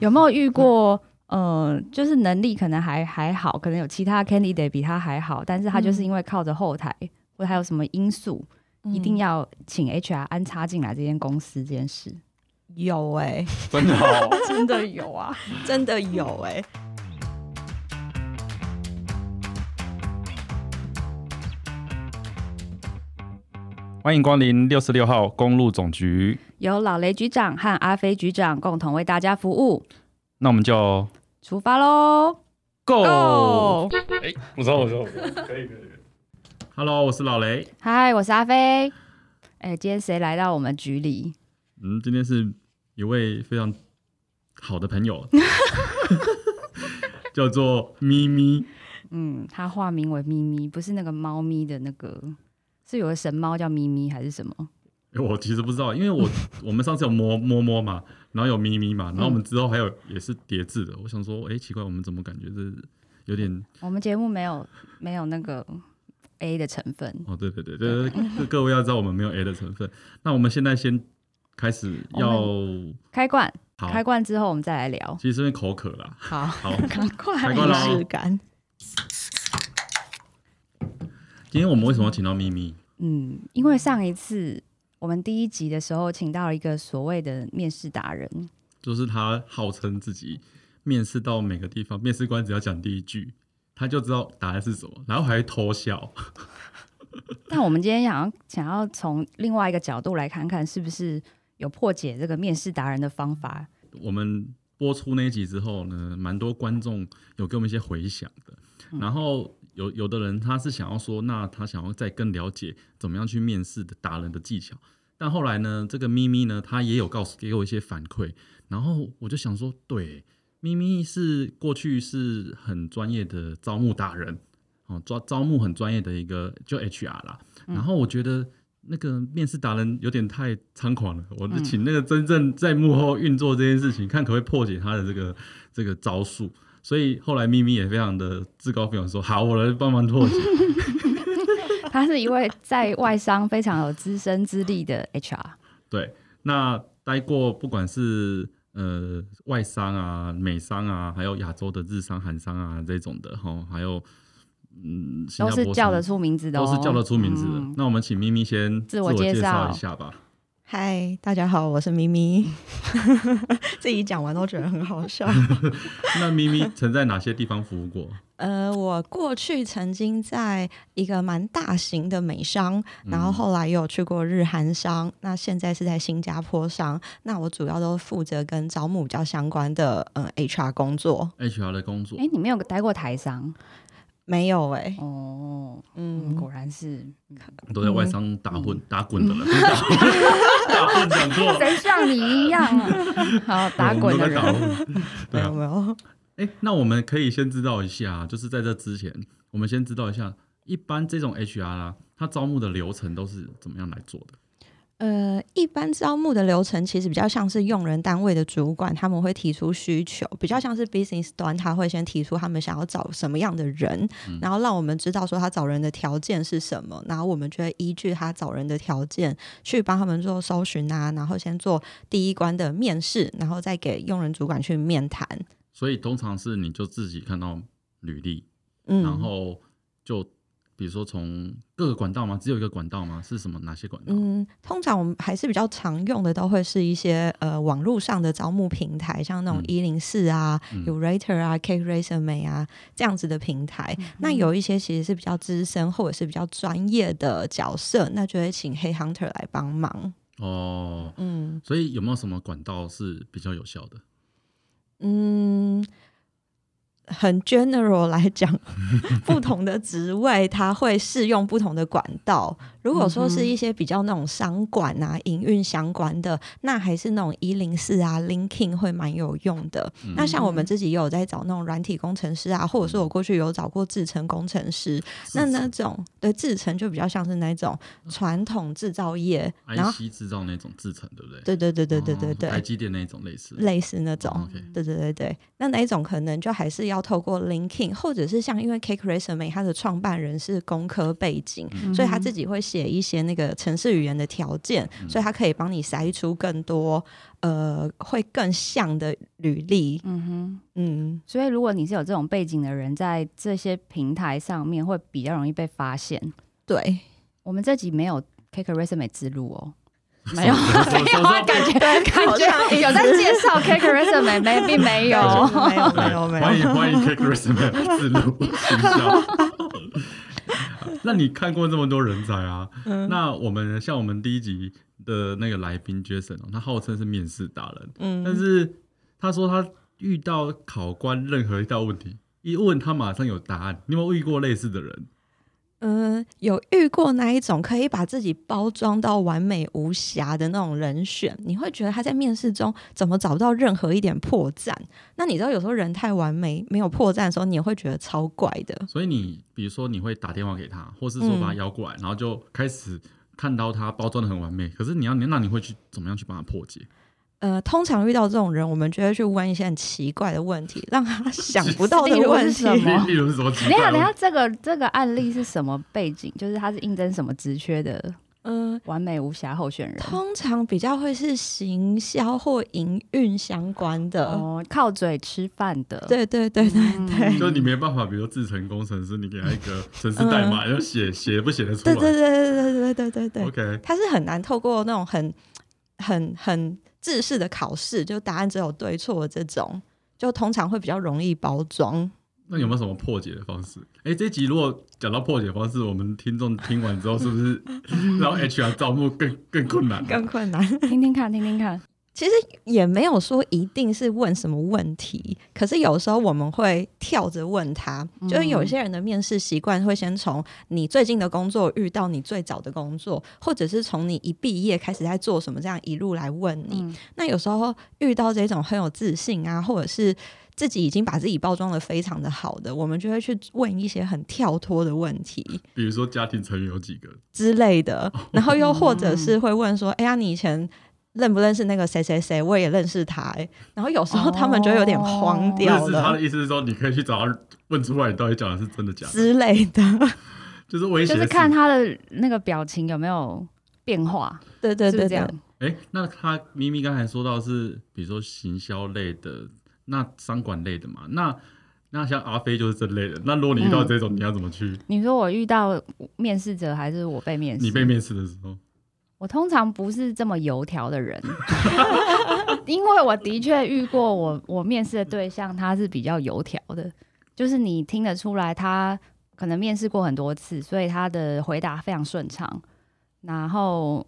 有没有遇过？呃，就是能力可能还还好，可能有其他 candidate 比他还好，但是他就是因为靠着后台，或者还有什么因素，一定要请 HR 安插进来这间公司这件事，有哎、真的哦。真的有啊。真的有哎、欢迎光临六十六号公路总局。由老雷局长和阿飞局长共同为大家服务，那我们就出发喽 Go！！Go！哎，我说，我说，我说，可以，可以。Hello，我是老雷。嗨，我是阿飞。哎，今天谁来到我们局里？嗯，今天是一位非常好的朋友，叫做咪咪。嗯，他化名为咪咪，不是那个猫咪的那个，是有个神猫叫咪咪还是什么？诶我其实不知道，因为我 我们上次有摸摸摸嘛，然后有咪咪嘛，然后我们之后还有也是叠字的。我想说，哎、奇怪，我们怎么感觉这有点我们节目没有没有那个 A 的成分。哦？对对对对对，各位要知道我们没有 A 的成分。那我们现在先开始要开罐，好，开罐之后我们再来聊。其实是因为口渴啦。好，好，赶快仪开罐了式感。今天我们为什么要请到咪咪？嗯，因为上一次我们第一集的时候，请到了一个所谓的面试达人，就是他号称自己面试到每个地方，面试官只要讲第一句，他就知道答案是什么，然后还会偷笑。但我们今天想要想要从另外一个角度来看看，是不是有破解这个面试达人的方法？我们播出那一集之后呢，蛮多观众有给我们一些回响的。然后有有的人他是想要说，那他想要再更了解怎么样去面试的达人的技巧。但后来呢，这个咪咪呢，他也有告诉给我一些反馈，然后我就想说，对，咪咪是过去是很专业的招募达人，哦，招招募很专业的一个就 HR 啦。然后我觉得那个面试达人有点太猖狂了，我就请那个真正在幕后运作这件事情，看可不可以破解他的这个这个招数。所以后来咪咪也非常的自告奋勇说：“好，我来帮忙拓展。他是一位在外商非常有资深资历的 HR。”对，那待过不管是呃外商啊、美商啊，还有亚洲的日商、韩商啊这种的哈，还有嗯都是叫得出名字的、哦，都是叫得出名字的。嗯那我们请咪咪先自我介介绍一下吧。嗨，大家好，我是咪咪。自己讲完都觉得很好笑。那咪咪曾在哪些地方服务过？呃，我过去曾经在一个蛮大型的美商，然后后来又有去过日韩商，那现在是在新加坡商。那我主要都负责跟招募比较相关的呃 HR 工作。HR 的工作哎、，你没有待过台商没有哎、哦，嗯，嗯，果然是，都在外商打混、打滚的了，打混讲错，谁像你一样啊？好，打滚的对啊，有没有。哎、那我们可以先知道一下，就是在这之前，我们先知道一下，一般这种 HR 啦，他招募的流程都是怎么样来做的？呃，一般招募的流程其实比较像是用人单位的主管，他们会提出需求，比较像是 business 端，他会先提出他们想要找什么样的人，然后让我们知道说他找人的条件是什么，然后我们就会依据他找人的条件去帮他们做搜寻啊，然后先做第一关的面试，然后再给用人主管去面谈。所以通常是你就自己看到履历，嗯，然后就比如说从各个管道吗？只有一个管道吗？是什么？哪些管道？嗯，通常我们还是比较常用的，都会是一些呃网络上的招募平台，像那种嗯一零四啊、嗯有 Rater 啊、Cake Resume 啊这样子的平台。那有一些其实是比较资深或者是比较专业的角色，那就会请黑 Hunter 来帮忙。哦，嗯所以有没有什么管道是比较有效的？嗯。很 general 来讲，不同的职位它会适用不同的管道。如果说是一些比较那种商管啊、营运相关的，那还是那种一零四啊、LinkedIn 会蛮有用的。那像我们自己也有在找那种软体工程师啊，或者是我过去有找过制程工程师，那那种对制程就比较像是那种传统制造业，然后 IC 制造那种制成，对不对？对对对对对对哦台对，积电那种类似。类似那种。对对对对，那那一种可能就还是要要透过 LinkedIn，或者是像因为 Cake Resume 它的创办人是工科背景，所以他自己会写一些那个城市语言的条件，所以他可以帮你筛出更多呃会更像的履历。嗯哼，嗯，所以如果你是有这种背景的人，在这些平台上面会比较容易被发现。对，我们这集没有 Cake Resume 之路哦。没有，没没有啊，感觉感觉有在介绍 Cake Resume，没并没有，没有没有没有。欢迎欢迎 Cake Resume 自录营销。那你看过这么多人才啊？那我们像我们第一集的那个来宾 Jason 哦，他号称是面试达人，嗯，但是他说他遇到考官任何一道问题，一问他马上有答案。你有没有遇过类似的人？嗯，有遇过那一种可以把自己包装到完美无瑕的那种人选，你会觉得他在面试中怎么找不到任何一点破绽？那你知道有时候人太完美没有破绽的时候，你也会觉得超怪的。所以你比如说你会打电话给他，或是说把他邀过来，然后就开始看到他包装的很完美，可是你要那你会去怎么样去帮他破解？呃，通常遇到这种人，我们就会去问一些很奇怪的问题，让他想不到的问题。例如什么？等下，等下，这个这个案例是什么背景？就是他是应征什么职缺的？嗯，完美无瑕候选人。通常比较会是行销或营运相关的，哦，靠嘴吃饭的。对对对对对。就你没办法，比如自成工程师，你给他一个程式代码，要写写不写得出来？对对对对对对对对对。OK，他是很难透过那种很很很。制式的考试，就答案只有对错这种，就通常会比较容易包装。那有没有什么破解的方式？哎，这集如果讲到破解方式，我们听众听完之后，是不是 让 HR 招募更更困难？更困难，听听看，听听看。其实也没有说一定是问什么问题，可是有时候我们会跳着问他，就是有些人的面试习惯会先从你最近的工作遇到你最早的工作，或者是从你一毕业开始在做什么这样一路来问你。那有时候遇到这种很有自信啊，或者是自己已经把自己包装的非常的好的，我们就会去问一些很跳脱的问题，比如说家庭成员有几个之类的，然后又或者是会问说，哎呀，你以前。认不认识那个谁谁谁？我也认识他哎。然后有时候他们就有点慌掉了。他的意思是说，你可以去找他问出来，你到底讲的是真的假的之类的。就是威胁，就是看他的那个表情有没有变化。对对对，这样。哎，那他咪咪刚才说到是，比如说行销类的，那商管类的嘛。那那像阿飞就是这类的。那如果你遇到这种，你要怎么去？你说我遇到面试者，还是我被面试？你被面试的时候。我通常不是这么油条的人，因为我的确遇过我我面试的对象，他是比较油条的，就是你听得出来他可能面试过很多次，所以他的回答非常顺畅，然后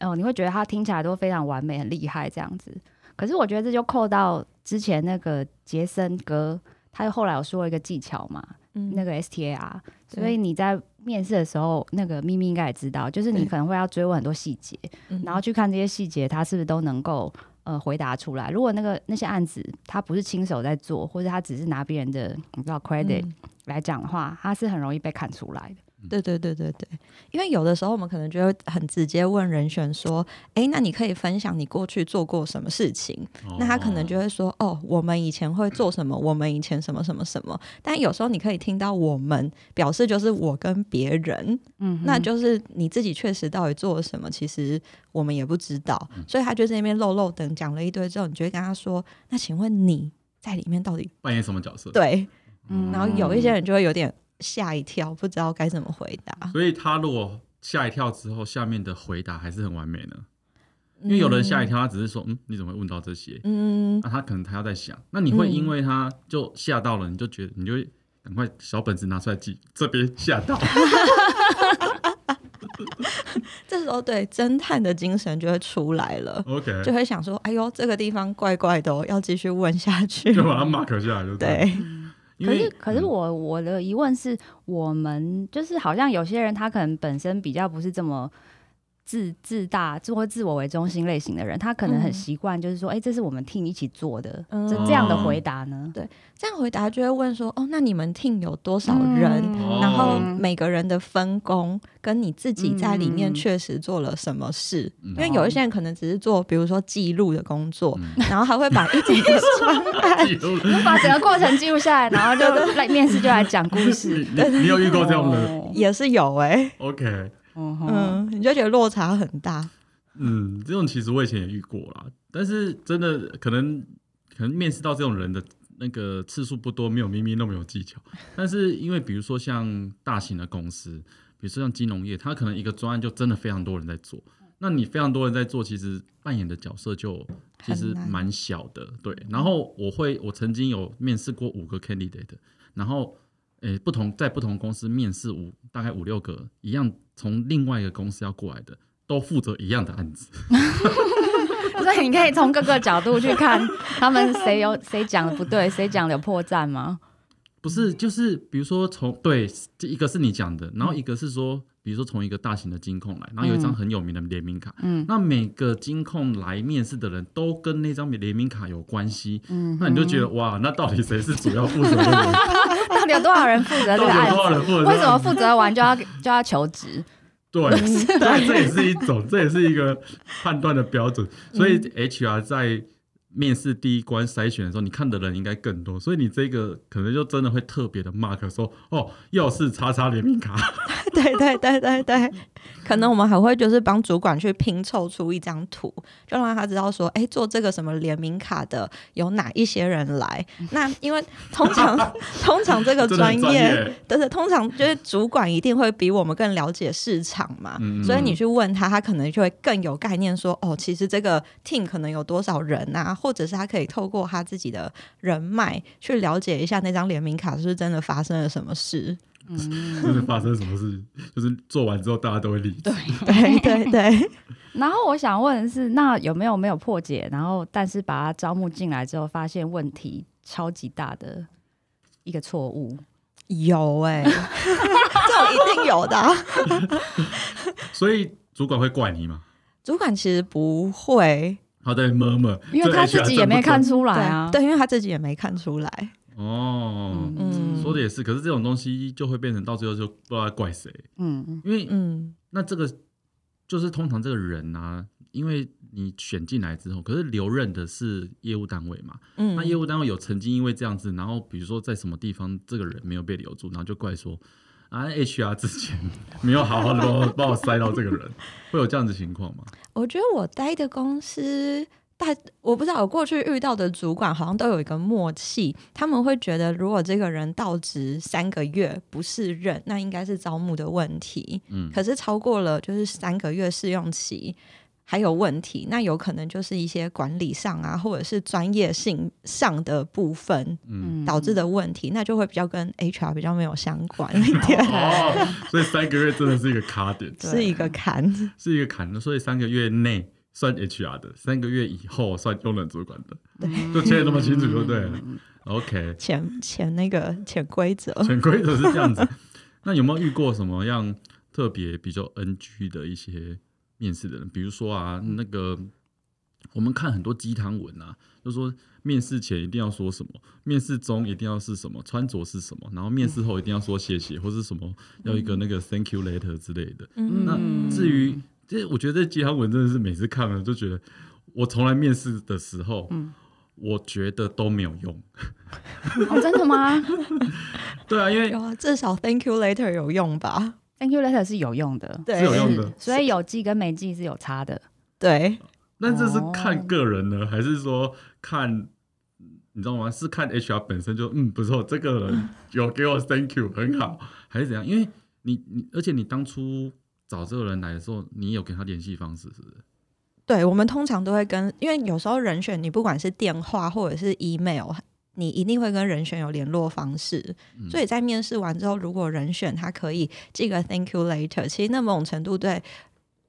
哦你会觉得他听起来都非常完美、很厉害这样子。可是我觉得这就扣到之前那个杰森哥，他后来有说一个技巧嘛，那个 STAR，所以你在。面试的时候，那个咪咪应该也知道，就是你可能会要追问很多细节，然后去看这些细节，他是不是都能够呃回答出来。如果那个那些案子他不是亲手在做，或者他只是拿别人的你知道 credit 来讲的话，他是很容易被看出来的。对对对对对，因为有的时候我们可能就会很直接问人选说：“哎，那你可以分享你过去做过什么事情？”那他可能就会说：“哦，我们以前会做什么？我们以前什么什么什么。”但有时候你可以听到“我们”表示就是我跟别人，嗯，那就是你自己确实到底做了什么，其实我们也不知道。所以他就在那边漏漏等讲了一堆之后，你就会跟他说：“那请问你在里面到底扮演什么角色？”对，嗯，然后有一些人就会有点。吓一跳，不知道该怎么回答。所以他如果吓一跳之后，下面的回答还是很完美呢？因为有人吓一跳，他只是说：“嗯，你怎么会问到这些？”嗯，那他可能他要在想，那你会因为他就吓到了，你就觉得你就会赶快小本子拿出来记，这边吓到。这时候，对侦探的精神就会出来了。OK，就会想说：“哎呦，这个地方怪怪的，要继续问下去。”就把它 mark 下来，就对。可是，可是我我的疑问是，我们就是好像有些人他可能本身比较不是这么自自大、自或自我为中心类型的人，他可能很习惯，就是说，哎、这是我们 team 一起做的，嗯。这这样的回答呢？对这样回答就会问说，哦，那你们 team 有多少人？嗯然后哦每个人的分工跟你自己在里面嗯。确实做了什么事，嗯。因为有一些人可能只是做，比如说记录的工作，嗯。然后还会把一整个就 把整个过程记录下来，然后就来面试就来讲故事。你有遇过这样的？哦。也是有哎、？OK，嗯嗯，你就觉得落差很大，嗯，这种其实我以前也遇过啦，但是真的可能可能面试到这种人的那个次数不多，没有咪咪那么有技巧。但是因为比如说像大型的公司，比如说像金融业，它可能一个专案就真的非常多人在做。那你非常多人在做，其实扮演的角色就其实蛮小的，对。然后我会，我曾经有面试过五个 candidate，然后诶、不同在不同公司面试五大概五六个一样从另外一个公司要过来的，都负责一样的案子。所以你可以从各个角度去看他们谁有谁讲的不对，谁讲的有破绽吗？不是，就是比如说从对，这一个是你讲的，然后一个是说，比如说从一个大型的金控来，然后有一张很有名的联名卡，嗯那每个金控来面试的人都跟那张联名卡有关系，嗯，那你就觉得哇，那到底谁是主要负责的人？到底有多少人负责这个案子？多少人负责？为什么负责完就要就要求职？对，对，这也是一种，这也是一个判断的标准。所以嗯 HR 在面试第一关筛选的时候，你看的人应该更多，所以你这个可能就真的会特别的 mark 说，哦，又是叉叉联名卡，对对对对对，可能我们还会就是帮主管去拼凑出一张图，就让他知道说，哎，做这个什么联名卡的有哪一些人来。那因为通常 通常这个专业，业。对对，通常就是主管一定会比我们更了解市场嘛，嗯所以你去问他，他可能就会更有概念说，哦，其实这个 team 可能有多少人啊，或者是他可以透过他自己的人脉去了解一下那张联名卡是不是真的发生了什么事。嗯，就是发生什么事，就是做完之后大家都会离职。对。对 对对，然后我想问的是，那有没有没有破解？然后但是把他招募进来之后，发现问题超级大的一个错误。有哎、这种一定有的啊、所以主管会怪你吗？主管其实不会，他在摸摸，因为他自己也没看出来对啊。对，因为他自己也没看出来。哦。嗯说的也是，可是这种东西就会变成到最后就不知道怪谁，嗯因为嗯那这个就是通常这个人啊，因为你选进来之后，可是留任的是业务单位嘛，嗯，那业务单位有曾经因为这样子，然后比如说在什么地方这个人没有被留住，然后就怪说啊 HR 之前没有好好的帮我 帮我塞到这个人，会有这样子情况吗？我觉得我待的公司。大我不知道，我过去遇到的主管好像都有一个默契，他们会觉得如果这个人到职三个月不是任，那应该是招募的问题。嗯，可是超过了就是三个月试用期还有问题，那有可能就是一些管理上啊，或者是专业性上的部分嗯。导致的问题，那就会比较跟 HR 比较没有相关一点，哦，所以三个月真的是一个卡点，是一个坎。是一个坎，所以三个月内算 HR 的，三个月以后算用人主管的，就切的那么清楚就对了。OK，潜潜那个潜规则，潜规则是这样子。那有没有遇过什么样特别比较 NG 的一些面试的人？比如说啊，那个我们看很多鸡汤文啊，就说面试前一定要说什么，面试中一定要是什么，穿着是什么，然后面试后一定要说谢谢，或是什么要一个那个 Thank you letter 之类的。嗯那至于这，我觉得这鸡汤文真的是每次看了就觉得，我从来面试的时候，嗯我觉得都没有用。哦，真的吗 对啊，因为有啊，至少 Thank you later 有用吧？？Thank you letter 是有用的，对是有用的所以有记跟没记是有差的。对，那这是哦看个人呢，还是说看？你知道吗？是看 HR 本身就嗯不错，这个人有给我 thank you 很好，还是怎样？因为你你而且你当初找这个人来的时候，你有跟他联系方式是不是？对，我们通常都会跟，因为有时候人选你不管是电话或者是 email，你一定会跟人选有联络方式。嗯所以在面试完之后，如果人选他可以寄个 thank you later，其实那某种程度对。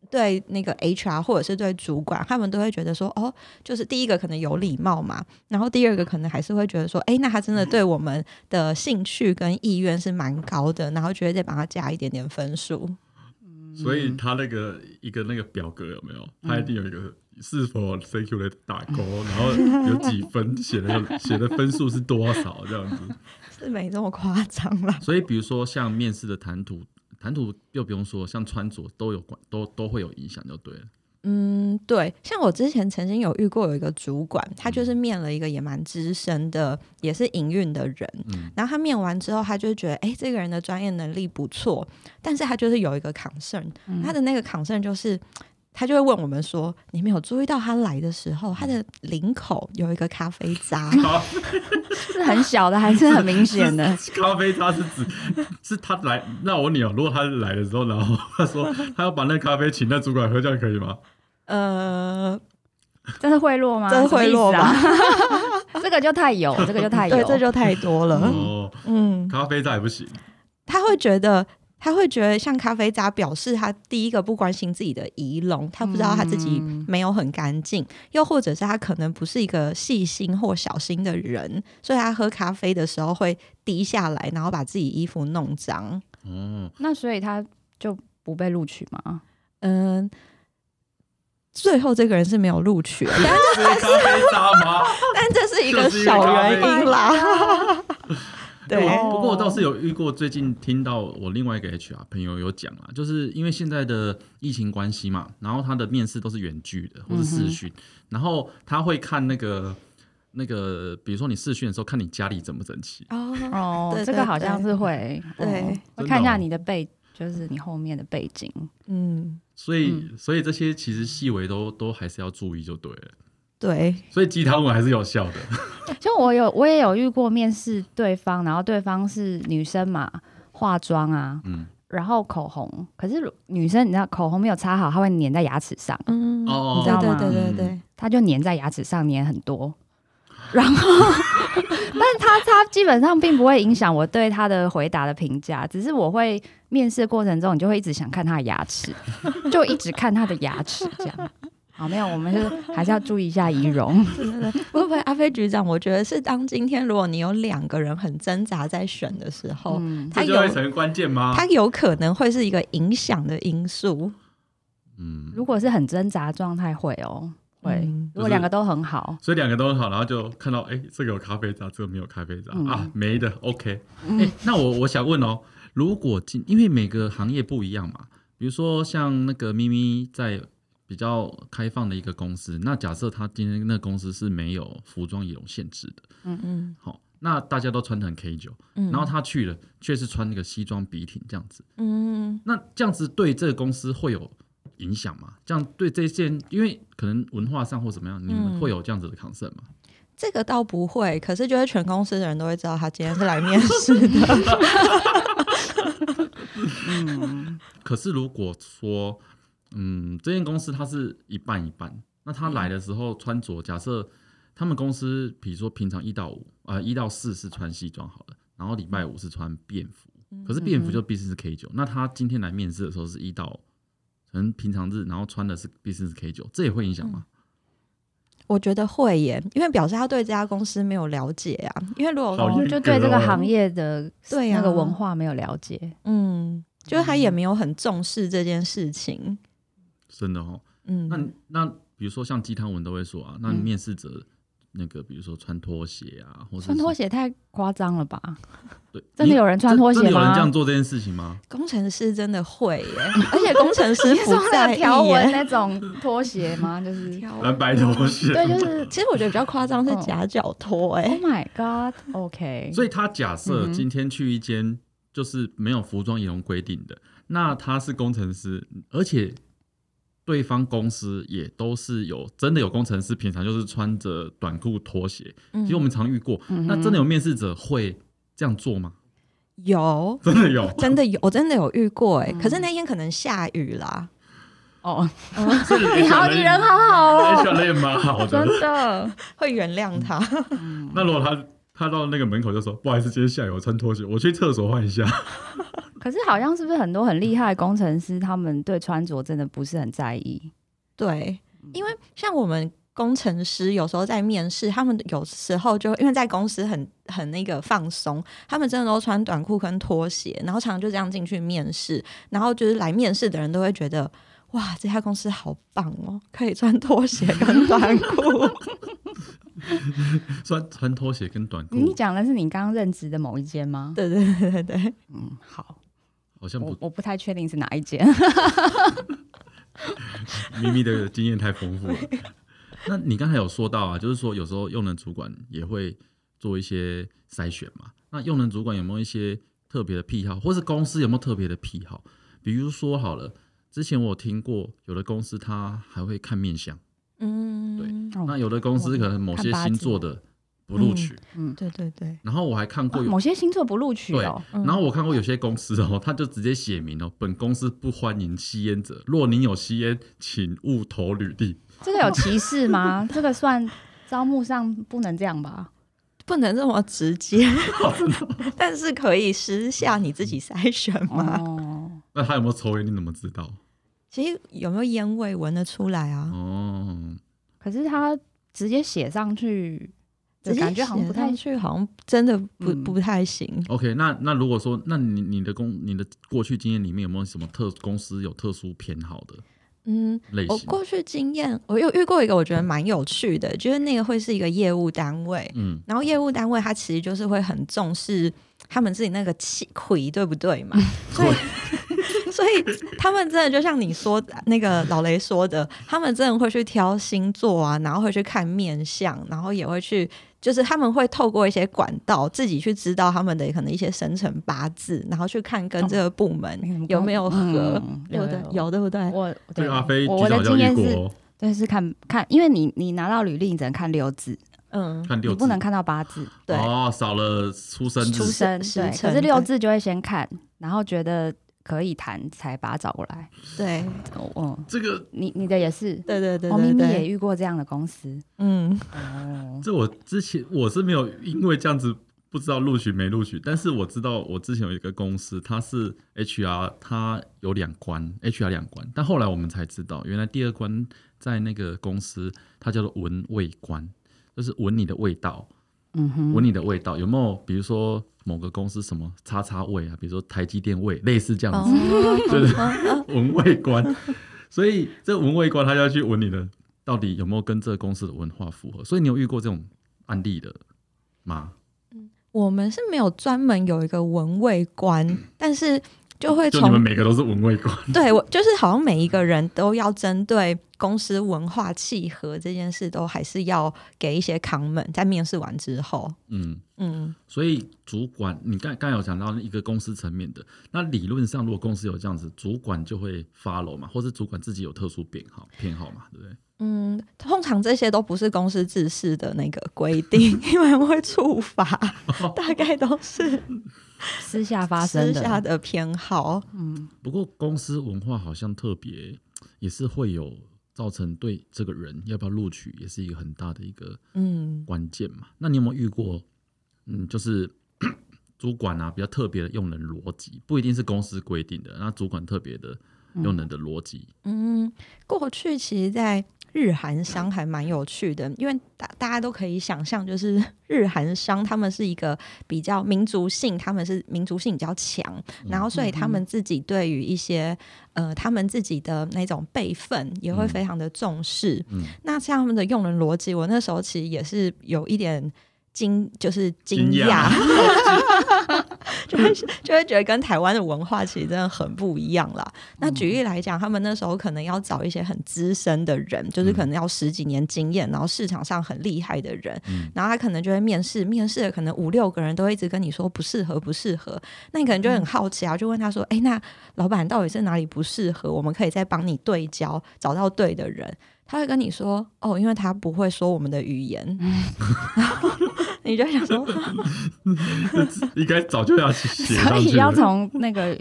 对那个 HR 或者是对主管，他们都会觉得说，哦，就是第一个可能有礼貌嘛，然后第二个可能还是会觉得说，哎，那他真的对我们的兴趣跟意愿是蛮高的，然后觉得再帮他加一点点分数。所以他那个一个那个表格有没有？他一定有一个是否 circulate 打勾，然后有几分写的 写的分数是多少这样子。是没这么夸张啦。所以比如说像面试的谈吐，谈吐又不用说，像穿着都有关，都都会有影响，就对了。嗯，对，像我之前曾经有遇过有一个主管，他就是面了一个也蛮资深的，也是营运的人。嗯然后他面完之后，他就觉得，哎，这个人的专业能力不错，但是他就是有一个 concern，、他的那个 concern 就是。他就会问我们说：“你们有注意到他来的时候，他的领口有一个咖啡渣？咖 是很小的还是很明显的？咖啡渣是指是他来，那我问你哦，如果他来的时候，然后他说他要把那咖啡请那主管喝，这样可以吗？呃，这是贿赂吗？这是贿赂吧？这个就太有，这个就太有，对，这就太多了。哦，嗯，咖啡渣也不行。他会觉得，他会觉得像咖啡渣表示他第一个不关心自己的仪容，他不知道他自己嗯没有很干净，又或者是他可能不是一个细心或小心的人，所以他喝咖啡的时候会滴下来，然后把自己衣服弄脏。嗯，那所以他就不被录取吗？嗯。最后这个人是没有录取，但 这是咖啡渣吗？但这是一个小原因啦。对，不过我倒是有遇过，最近听到我另外一个 HR 朋友有讲啊，就是因为现在的疫情关系嘛，然后他的面试都是远距的或是视讯，然后他会看那个那个，比如说你视讯的时候，看你家里整不整齐。哦，这个好像是会，对。哦。真的会看一下哦你的背，就是你后面的背景。嗯，所以，所以这些其实细微都都还是要注意就对了。对，所以鸡汤文还是有效的。就我有我也有遇过面试对方，然后对方是女生嘛，化妆啊，嗯，然后口红，可是女生你知道口红没有擦好，它会粘在牙齿上，嗯，哦你知道吗？对对对对，它就粘在牙齿上，粘很多。然后，但是他他基本上并不会影响我对他的回答的评价，只是我会面试过程中，你就会一直想看他的牙齿，就一直看他的牙齿这样。好，没有，我们是还是要注意一下仪容。对对对，会不会阿飞局长？我觉得是当今天如果你有两个人很挣扎在选的时候，嗯，他有就会成为关键吗？他有可能会是一个影响的因素。嗯，如果是很挣扎状态会哦，会。嗯如果两个都很好，所以两个都很好，然后就看到哎、这个有咖啡渣，这个没有咖啡渣、嗯啊，没的，OK。哎、那我我想问哦，如果今因为每个行业不一样嘛，比如说像那个咪咪在比较开放的一个公司，那假设他今天那个公司是没有服装仪容限制的，嗯嗯好，那大家都穿的很 K 九、嗯然后他去了却是穿那个西装笔挺这样子，嗯，那这样子对这个公司会有影响吗？这样对这件，因为可能文化上或怎么样，你们嗯会有这样子的 concern 吗？这个倒不会，可是就是全公司的人都会知道他今天是来面试的。嗯，可是如果说，嗯，这间公司它是一半一半，那他来的时候穿着，假设他们公司比如说平常一到五啊一到四是穿西装好了，然后礼拜五是穿便服，可是便服就必须是 K 九，那他今天来面试的时候是一到可能平常日，然后穿的是必须是 K 九，这也会影响吗？我觉得会耶，因为表示他对这家公司没有了解啊。因为如果好严就对这个行业的对啊。那个文化没有了解。嗯，就是他也没有很重视这件事情。真的哦，嗯，那那比如说像鸡汤文都会说啊，那嗯面试者那个比如说穿拖鞋啊，或者穿拖鞋太夸张了吧？对，真的有人穿拖鞋吗有人这样做这件事情吗？工程师真的会耶，而且工程师你是不说那在条纹。那种拖鞋吗？就是蓝白拖鞋，对，就是其实我觉得比较夸张是夹脚拖，哎、Oh my God，OK，、所以他假设今天去一间就是没有服装仪容规定的，那他是工程师，而且对方公司也都是有真的有工程师，平常就是穿着短裤拖鞋。嗯其实我们常遇过，嗯那真的有面试者会这样做吗？有真的有，真的有，我真的有遇过哎、嗯可是那天可能下雨啦，哦，你好，你人好好哦，HR 也蛮好真的。的。会原谅他。那如果他他到那个门口就说：“不好意思，今天下雨，我穿拖鞋，我去厕所换一下。可是好像是不是很多很厉害的工程师，他们对穿着真的不是很在意？对，因为像我们工程师有时候在面试，他们有时候就因为在公司很很那个放松，他们真的都穿短裤跟拖鞋，然后常常就这样进去面试，然后就是来面试的人都会觉得，哇，这家公司好棒哦，可以穿拖鞋跟短裤。穿穿拖鞋跟短裤，你讲的是你刚刚任职的某一间吗？对对对对对，嗯，好，好像不我我不太确定是哪一间。咪咪的经验太丰富了。那你刚才有说到啊，就是说有时候用人主管也会做一些筛选嘛。那用人主管有没有一些特别的癖好，或是公司有没有特别的癖好？比如说好了，之前我有听过有的公司他还会看面相，嗯，对哦那有的公司可能某些星座的不录取。嗯，对对对，然后我还看过某些星座不录取对哦。，嗯然后我看过有些公司哦，他就直接写明哦，本公司不欢迎吸烟者，若您有吸烟，请勿投履历。这个有歧视吗？这个算招募上不能这样吧？不能这么直接，但是可以私下你自己筛选吗？哦，那他有没有抽烟？你怎么知道？其实有没有烟味闻得出来啊？哦，可是他直接写上去，直接感觉好像不太去，好像真的不、嗯不太行。OK，那那如果说，那你你的工你的过去经验里面有没有什么特公司有特殊偏好的嗯？我过去经验，我又遇过一个我觉得蛮有趣的，就是那个会是一个业务单位，嗯，然后业务单位它其实就是会很重视他们自己那个气亏，对不对嘛？所以 所以他们真的就像你说那个老雷说的，他们真的会去挑星座啊，然后会去看面相，然后也会去。就是他们会透过一些管道，自己去知道他们的可能一些生辰八字，然后去看跟这个部门有没有合，嗯对不对？有对不对？我对阿飞我我的经验是，对，是看看，因为你你拿到履历，你只能看六字，嗯，看六字你不能看到八字。对，哦，少了出生出生对，可是六字就会先看，然后觉得可以谈，才把他找过来。对，哦，哦。这个你你的也是，对对对我明明也遇过这样的公司。嗯，哦，这我之前我是没有因为这样子不知道录取没录取，但是我知道我之前有一个公司，它是 HR，它有两关，HR 两关，但后来我们才知道，原来第二关在那个公司它叫做闻味关，就是闻你的味道，嗯哼，闻你的味道有没有，比如说某个公司什么叉叉味啊，比如说台积电味，类似这样子，哦，对 对，闻味观，所以这闻味观他要去闻你的到底有没有跟这个公司的文化符合。所以你有遇过这种案例的吗？我们是没有专门有一个闻味官，但是就会从你们每个都是闻味观，对我就是好像每一个人都要针对公司文化契合这件事，都还是要给一些 comment，在面试完之后，嗯。嗯，所以主管，你刚刚有讲到一个公司层面的，那理论上如果公司有这样子，主管就会 follow 嘛，或是主管自己有特殊偏好偏好嘛，对不对？嗯，通常这些都不是公司自式的那个规定，因为会处罚，大概都是 私下发生的。私下的偏好。嗯，不过公司文化好像特别，也是会有造成对这个人要不要录取，也是一个很大的一个嗯。关键嘛。那你有没有遇过，嗯，就是 主管啊比较特别的用人逻辑，不一定是公司规定的，那主管特别的用人的逻辑，嗯，过去其实，在日韩商还蛮有趣的，因为大大家都可以想象，就是 日韩商他们是一个比较民族性，他们是民族性比较强，然后所以他们自己对于一些呃他们自己的那种辈分也会嗯。非常的重视。嗯。那像他们的用人逻辑，我那时候其实也是有一点惊，就是惊惊讶讶，就会 就会觉得跟台湾的文化其实真的很不一样啦。那举例来讲，他们那时候可能要找一些很资深的人，就是可能要十几年经验，然后市场上很厉害的人，嗯然后他可能就会面试，面试的可能五六个人都一直跟你说不适合，不适合。那你可能就很好奇啊，就问他说：“哎，那老板到底是哪里不适合？我们可以再帮你对焦，找到对的人。”他会跟你说：“哦，因为他不会说我们的语言。”你就想说。应该早就要写 所以要了。从那个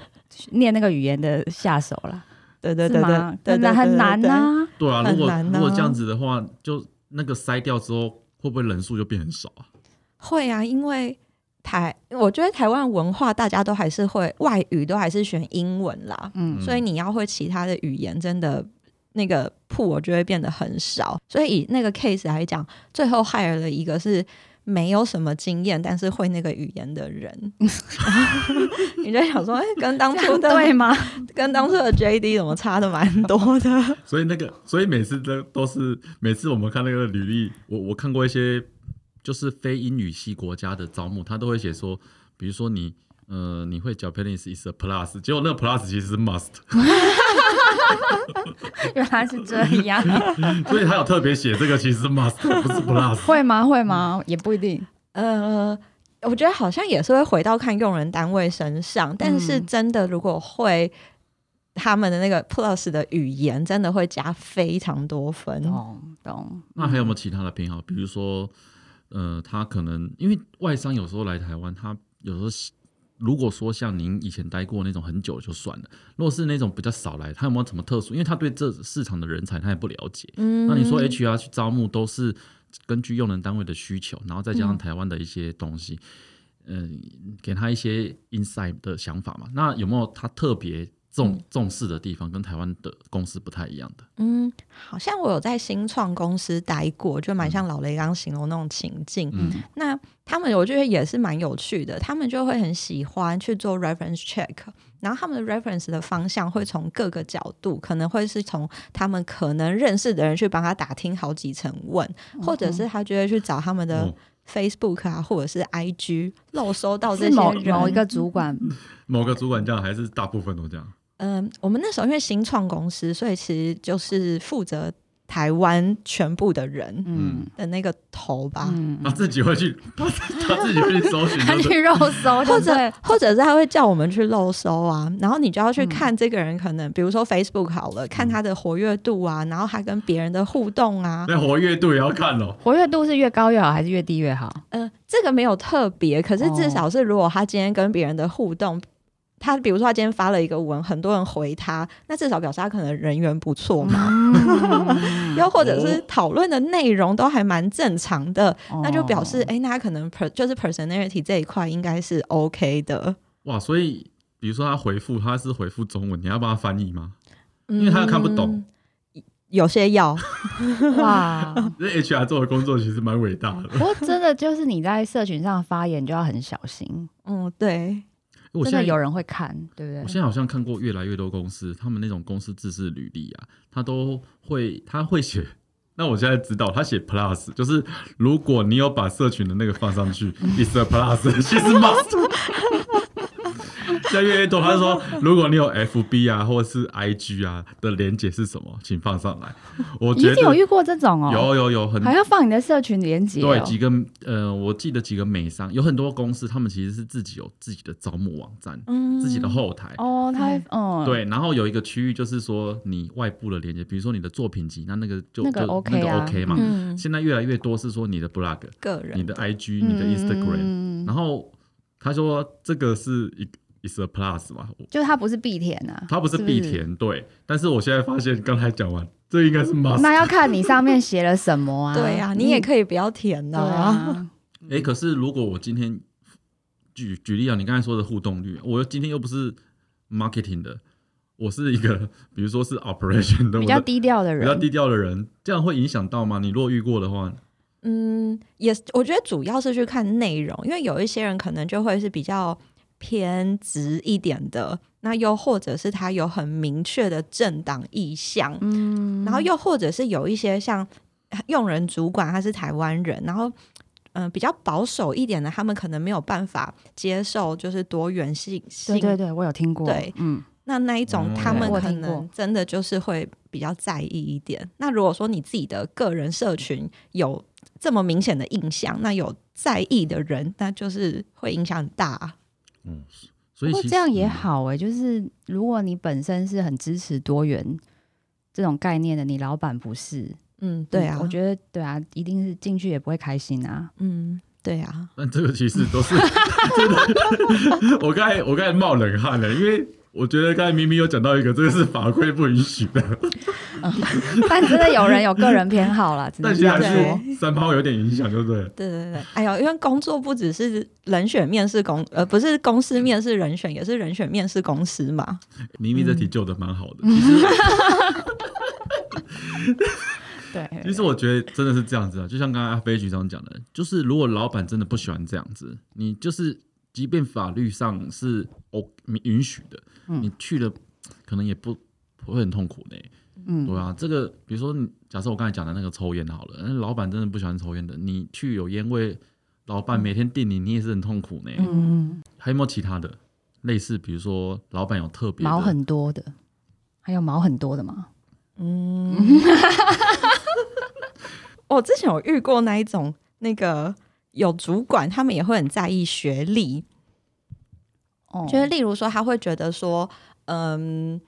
念那个语言的下手了，对对对？对，真的很难呐、对啊，如果如果这样子的话，就那个筛掉之后，会不会人数就变很少啊？会啊，因为台，我觉得台湾文化大家都还是会外语都还是选英文啦，嗯所以你要会其他的语言，真的那个 pool 我就会变得很少。所以以那个 case 来讲，最后 hire 了一个是没有什么经验，但是会那个语言的人。你在想说，哎、跟当初的对吗？跟当初的 JD 怎么差的蛮多的？所以那个，所以每次都都是每次我们看那个履历，我我看过一些就是非英语系国家的招募，他都会写说，比如说你呃你会 Japanese is a plus，结果那个 plus 其实是 must，原来是这样，所以他有特别写这个其实是 must，不是 plus。会吗？会吗？也不一定。呃，我觉得好像也是会回到看用人单位身上，但是嗯真的如果会他们的那个 Plus 的语言，真的会加非常多分。懂懂。那还有没有其他的偏好？比如说，呃，他可能因为外商有时候来台湾，他有时候喜如果说像您以前待过那种很久就算了，如果是那种比较少来，他有没有什么特殊？因为他对这市场的人才他也不了解。嗯那你说 HR 去招募都是根据用人单位的需求，然后再加上嗯台湾的一些东西，嗯、给他一些 insight 的想法嘛？那有没有他特别重、重视的地方，跟台湾的公司不太一样的？嗯，好像我有在新创公司待过，就蛮像老雷刚刚形容那种情境。嗯那他们我觉得也是蛮有趣的，他们就会很喜欢去做 reference check，然后他们的 reference 的方向会从各个角度，可能会是从他们可能认识的人去帮他打听好几层问，或者是他就会去找他们的哦 Facebook 啊，或者是 IG 漏收到这些某。某一个主管，某个主管这样，还是大部分都这样？嗯，我们那时候因为新创公司，所以其实就是负责台湾全部的人嗯的那个头吧。嗯，他自己会去，他他自己会去搜寻，他去肉搜，或者或者是他会叫我们去肉搜啊，然后你就要去嗯看这个人可能，比如说 Facebook 好了，看他的活跃度啊，然后他跟别人的互动啊，那活跃度也要看哦。活跃度是越高越好，还是越低越好？呃，这个没有特别，可是至哦少是如果他今天跟别人的互动。他比如说，他今天发了一个文，很多人回他，那至少表示他可能人缘不错嘛。嗯 又或者是讨论的内容都还蛮正常的，那就表示哦哎、那他可能 per 就是 personality 这一块应该是 OK 的。哇，所以比如说他回复，他是回复中文，你要帮他翻译吗？因为他看不懂嗯，有些要。哇！这 HR 做的工作其实蛮伟大的。不过真的就是你在社群上发言就要很小心，嗯，对，我现在有人会看，对不对？我现在好像看过越来越多公司，他们那种公司自制履历啊，他都会他会写。那我现在知道，他写 plus，就是如果你有把社群的那个放上去，is a plus，其实 must。现在越来越多，他说如果你有 FB 啊或者是 IG 啊的连接是什么，请放上来。我你觉得有遇过这种哦，有有有很还要放你的社群连接、哦，对几个呃，我记得几个美商有很多公司，他们其实是自己有自己的招募网站，嗯。自己的后台。哦，他会嗯，对，然后有一个区域就是说你外部的连接，比如说你的作品集，那那个就那个就 OK 那个啊。OK 嘛。嗯，现在越来越多是说你的 blog、个人你的 IG、嗯，你的 Instagram，、嗯。然后他说这个是一 is a plus 嘛，就它不是必填啊，它不是必填，对。但是我现在发现，刚才讲完，这应该是 must。那要看你上面写了什么啊。对呀、你也可以不要填啊，哎、可是如果我今天举举例啊，你刚才说的互动率，我今天又不是 marketing 的，我是一个比如说是 operation 的，比较低调的人，比较低调的人，这样会影响到吗？你若遇过的话，嗯，也是我觉得主要是去看内容，因为有一些人可能就会是比较偏直一点的，那又或者是他有很明确的政党意向，嗯，然后又或者是有一些像用人主管他是台湾人，然后。嗯、比较保守一点的，他们可能没有办法接受就是多元性性对对对，我有听过，对嗯，那那一种哦，他们可能真的就是会比较在意一点。那如果说你自己的个人社群有这么明显的印象，那有在意的人，那就是会影响很大。嗯，所以这样也嗯好哎、就是如果你本身是很支持多元这种概念的，你老板不是，嗯，对啊，我觉得对啊，一定是进去也不会开心啊。嗯，对啊，但这个其实都是真 的。我刚才我刚才冒冷汗了，因为我觉得刚才明明有讲到一个，这个是法规不允许的，但真的有人有个人偏好啦，只能但这样现在说。是三抛有点影响，对不对？对对对，哎呦，因为工作不只是人选面试公，呃，不是公司面试人选，也是人选面试公司嘛。明明这题救的蛮好的，其实 对，其实我觉得真的是这样子啊，就像刚刚阿飞局长讲的，就是如果老板真的不喜欢这样子，你就是即便法律上是哦允许的，嗯你去了可能也不不会很痛苦呢。嗯对啊，这个比如说你假设我刚才讲的那个抽烟好了，那老板真的不喜欢抽烟的，你去有烟味，老板每天定你，你也是很痛苦呢。嗯，还有没有其他的类似？比如说老板有特别毛很多的，还有毛很多的吗？嗯，我之前有遇过那一种，那个有主管，他们也会很在意学历，哦就是例如说，他会觉得说，嗯，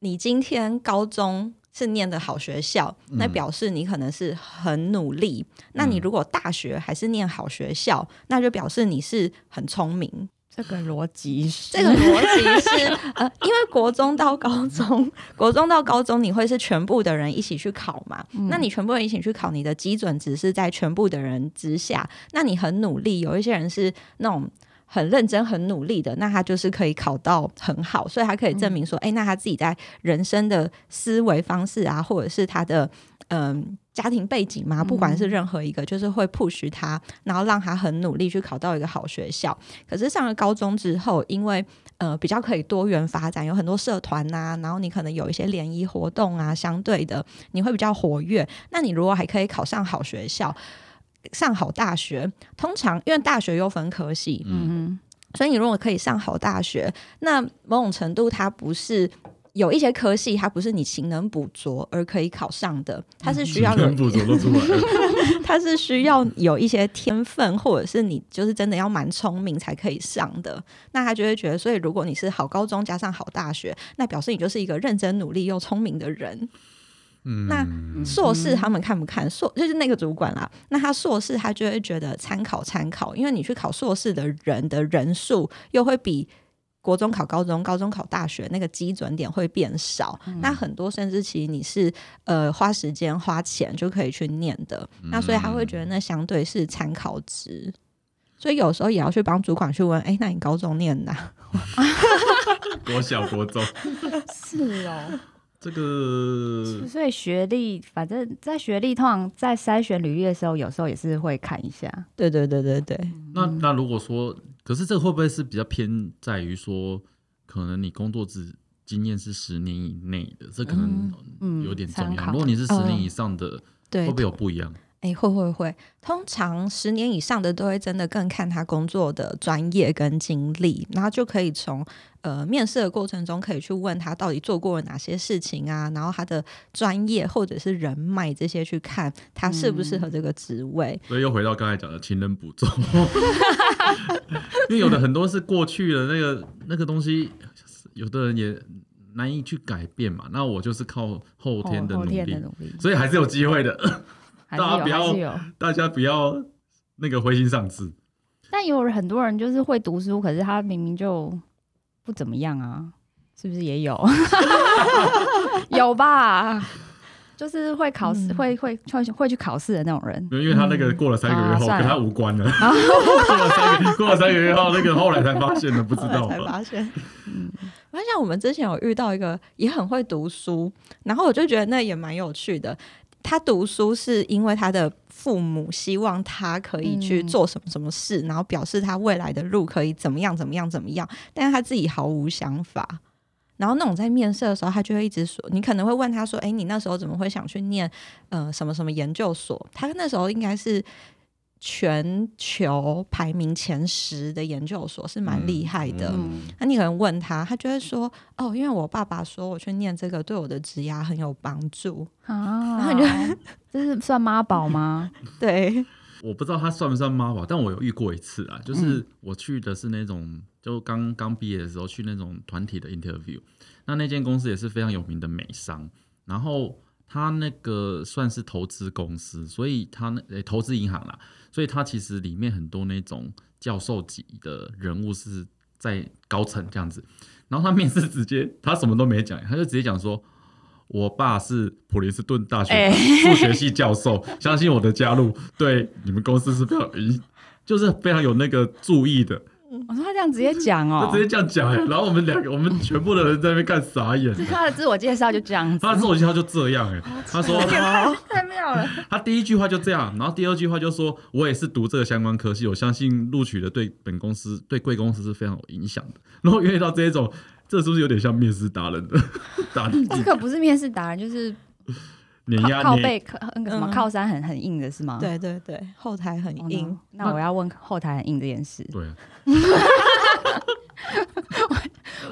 你今天高中是念的好学校，那嗯表示你可能是很努力。那你如果大学还是念好学校，那就表示你是很聪明。这个逻辑是这个逻辑是呃，因为国中到高中，国中到高中你会是全部的人一起去考嘛？嗯那你全部人一起去考，你的基准值是在全部的人之下。那你很努力，有一些人是那种。很认真、很努力的，那他就是可以考到很好，所以他可以证明说，哎、那他自己在人生的思维方式啊，或者是他的嗯、家庭背景嘛，不管是任何一个，就是会 push 他，然后让他很努力去考到一个好学校。可是上了高中之后，因为呃比较可以多元发展，有很多社团呐、然后你可能有一些联谊活动啊，相对的你会比较活跃。那你如果还可以考上好学校。上好大学，通常因为大学又分科系，嗯所以你如果可以上好大学，那某种程度它不是有一些科系，它不是你勤能补拙而可以考上的，它是需要有全部走都出来了。它是需要有一些天分，或者是你就是真的要蛮聪明才可以上的。那他就会觉得，所以如果你是好高中加上好大学，那表示你就是一个认真努力又聪明的人。嗯，那硕士他们看不看硕就是那个主管啦，那他硕士他就会觉得参考参考，因为你去考硕士的人的人数又会比。国中考高中，高中考大学，那个基准点会变少。那很多甚至其实你是呃花时间花钱就可以去念的，那所以他会觉得那相对是参考值。所以有时候也要去帮主管去问，哎、那你高中念哪？国小国中是哦，这个所以学历，反正在学历通常在筛选履历的时候，有时候也是会看一下。对对对对对，那那如果说，可是这个会不会是比较偏在于说，可能你工作只经验是十年以内的，这可能嗯有点重要。如果你是十年以上的，对会不会有不一样？哎、会会会，通常十年以上的都会真的更看他工作的专业跟经历，然后就可以从呃面试的过程中可以去问他到底做过了哪些事情啊，然后他的专业或者是人脉这些去看他适不适合这个职位。所以又回到刚才讲的情人捕捉，因为有的很多是过去的那个那个东西，有的人也难以去改变嘛。那我就是靠后天的努力，天的努力，所以还是有机会的。大家不要有。大家不要那个灰心丧志。但有很多人就是会读书，可是他明明就不怎么样啊，是不是也有？有吧？就是会考试，嗯会会会会去考试的那种人。因为他那个过了三个月后，啊跟他无关了。过了三个过了三个月后，那个后来才发现的，不知道才？发现。嗯我想我们之前有遇到一个也很会读书，然后我就觉得那也蛮有趣的。他读书是因为他的父母希望他可以去嗯做什么什么事，然后表示他未来的路可以怎么样怎么样怎么样，但是他自己毫无想法。然后那种在面试的时候，他就会一直说，你可能会问他说：“哎，你那时候怎么会想去念呃什么什么研究所？”他那时候应该是全球排名前十的研究所，是蛮厉害的。嗯那你可能问他，他就会说：“哦，因为我爸爸说我去念这个对我的职涯很有帮助。啊，然后你就 这是算妈宝吗？” 对，我不知道他算不算妈宝，但我有遇过一次啊，就是我去的是那种就刚刚毕业的时候去那种团体的 interview，那那间公司也是非常有名的美商，然后他那个算是投资公司，所以他那、诶投资银行啦，所以他其实里面很多那种教授级的人物是在高层这样子，然后他面试直接他什么都没讲，他就直接讲说。我爸是普林斯顿大学哎数学系教授，相信我的加入对你们公司是非常就是非常有那个注意的。我说他这样直接讲哦 他直，接这样讲哎、然后我们两个，我们全部的人在那边看傻眼。他的自我介绍就这样子，他的自我介绍就这样哎、他说他太妙了。他第一句话就这样，然后第二句话就说，我也是读这个相关科系，我相信录取的对本公司对贵公司是非常有影响的。然后遇到这一种，这是不是有点像面试达人的 打地这个不是面试达人，就是碾靠靠背靠那个什么嗯靠山很很硬的是吗？对对对，后台很硬。那我要问后台很硬这件事。对啊，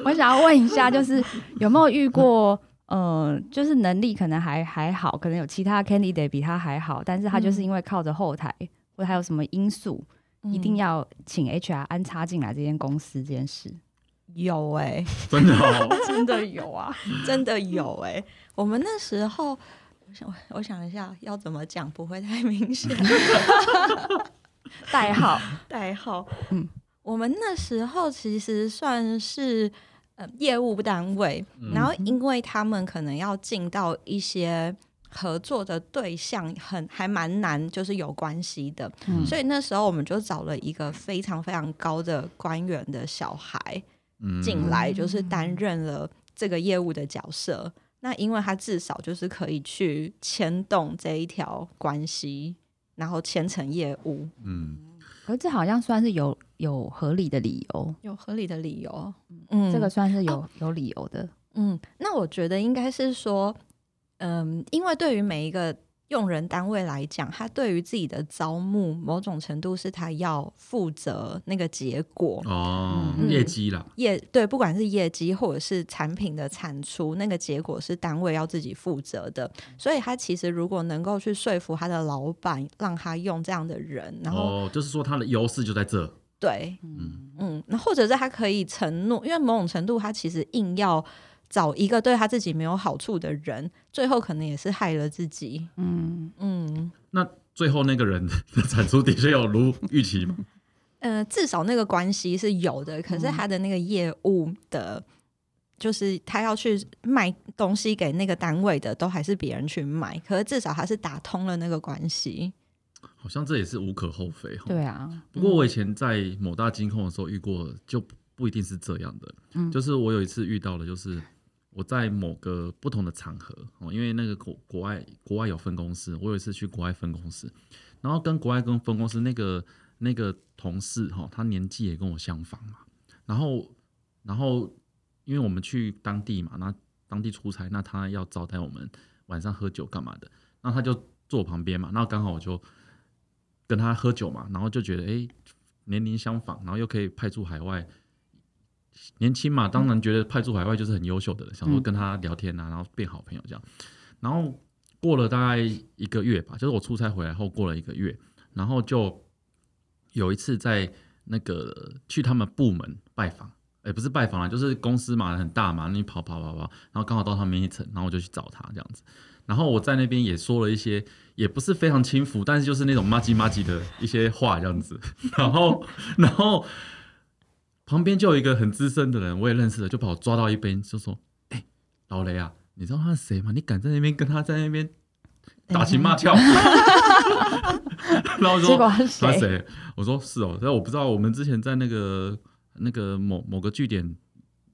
我想要问一下，就是有没有遇过，呃，就是能力可能还还好，可能有其他 candidate 比他还好，但是他就是因为靠着后台或者还有什么因素，一定要要请 HR 安插进来这间公司这件事，有哎、真的哦，真的有啊？真的有哎、我们那时候，我想 我想一下要怎么讲不会太明显。代号，代号，嗯。嗯，我们那时候其实算是呃业务单位，嗯。然后因为他们可能要进到一些合作的对象很还蛮难，就是有关系的，嗯。所以那时候我们就找了一个非常非常高的官员的小孩嗯。进来，就是担任了这个业务的角色。那因为他至少就是可以去牵动这一条关系，然后牵成业务，嗯，可是这好像算是有有合理的理由，有合理的理由。嗯，这个算是有、有理由的。嗯，那我觉得应该是说，嗯，因为对于每一个用人单位来讲，他对于自己的招募，某种程度是他要负责那个结果。哦，嗯业绩啦，业对，不管是业绩或者是产品的产出，那个结果是单位要自己负责的。所以他其实如果能够去说服他的老板，让他用这样的人，然后、哦，就是说他的优势就在这，对，嗯嗯，那或者是他可以承诺，因为某种程度他其实硬要找一个对他自己没有好处的人，最后可能也是害了自己。嗯，嗯，那最后那个人的产出的确有如预期吗？呃，至少那个关系是有的，可是他的那个业务的，就是他要去卖东西给那个单位的，都还是别人去买，可是至少他是打通了那个关系。好像这也是无可厚非哈。对啊，不过我以前在某大金控的时候遇过，就不一定是这样的。嗯就是我有一次遇到了，就是我在某个不同的场合哦，因为那个国国外国外有分公司，我有一次去国外分公司，然后跟国外跟分公司那个那个同事哈，他年纪也跟我相仿嘛，然后然后因为我们去当地嘛，那当地出差，那他要招待我们晚上喝酒干嘛的，那他就坐我旁边嘛，那刚好我就跟他喝酒嘛，然后就觉得哎、诶年龄相仿，然后又可以派驻海外，年轻嘛，当然觉得派驻海外就是很优秀的人，想说跟他聊天啊，然后变好朋友这样。然后过了大概一个月吧，就是我出差回来后过了一个月，然后就有一次在那个去他们部门拜访，哎、不是拜访啦，就是公司嘛很大嘛，你跑跑跑跑，然后刚好到他们一层，然后我就去找他这样子。然后我在那边也说了一些，也不是非常轻浮，但是就是那种麻吉麻吉的一些话这样子。然后，然后旁边就有一个很资深的人，我也认识的，就把我抓到一边，就说：“哎、老雷啊，你知道他是谁吗？你敢在那边跟他在那边打情骂俏？” 然后我说结果是谁？他谁？我说是哦，但我不知道。我们之前在那个那个某某个据点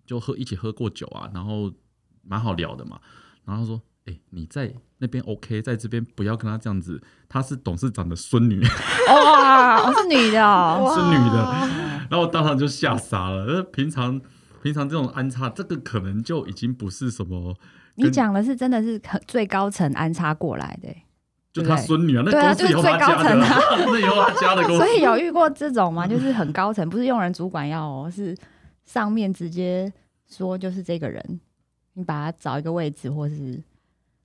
就喝一起喝过酒啊，然后蛮好聊的嘛。然后他说：“哎、你在那边 OK，在这边不要跟他这样子。他是董事长的孙女，哇，我是女的哦，是女的。”然后我当场就吓傻了。呃平常平常这种安插，这个可能就已经不是什么，你讲的是真的是很最高层安插过来的欸，就他孙女啊，那对啊公司有他家的，就是最高层啊 那有他家的 公司所。以有遇过这种吗？就是很高层，不是用人主管要哦，是上面直接说就是这个人，你把他找一个位置，或是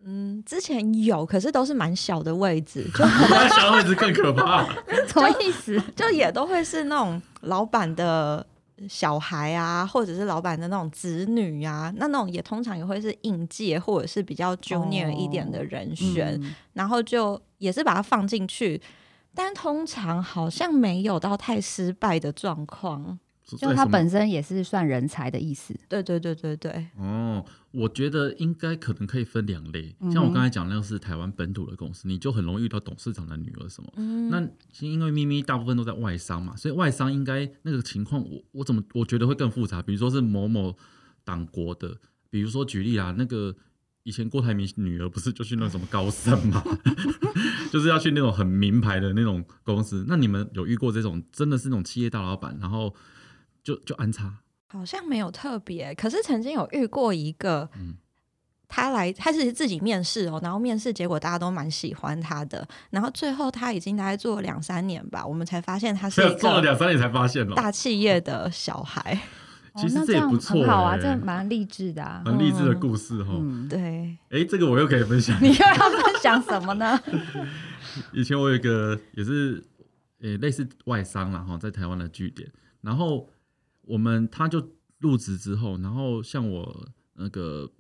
嗯，之前有，可是都是蛮小的位置，就 蛮小位置更可怕。什么意思？就也都会是那种老板的小孩啊，或者是老板的那种子女啊，那那种也通常也会是应届或者是比较 junior 一点的人选，嗯然后就也是把它放进去，但通常好像没有到太失败的状况。就他所以什么本身也是算人才的意思。对对对对对，哦，我觉得应该可能可以分两类，像我刚才讲那个是台湾本土的公司，你就很容易遇到董事长的女儿什么。嗯，那因为咪咪大部分都在外商嘛，所以外商应该那个情况，我我怎么我觉得会更复杂。比如说是某某党国的，比如说举例啊，那个以前郭台铭女儿不是就去那种什么高盛嘛 就是要去那种很名牌的那种公司。那你们有遇过这种真的是那种企业大老板，然后就就安插？好像没有特别，可是曾经有遇过一个，嗯他来他是自己面试哦，然后面试结果大家都蛮喜欢他的，然后最后他已经大概做了两三年吧，我们才发现他是 做了两三年才发现哦，大企业的小孩。其实这也不错很好啊，欸这蛮励志的啊。很励志的故事哈。嗯，对，哎、这个我又可以分享。你又要分享什么呢？以前我有一个也是，呃、类似外商啦哈，在台湾的据点，然后我们他就入职之后，然后像我那个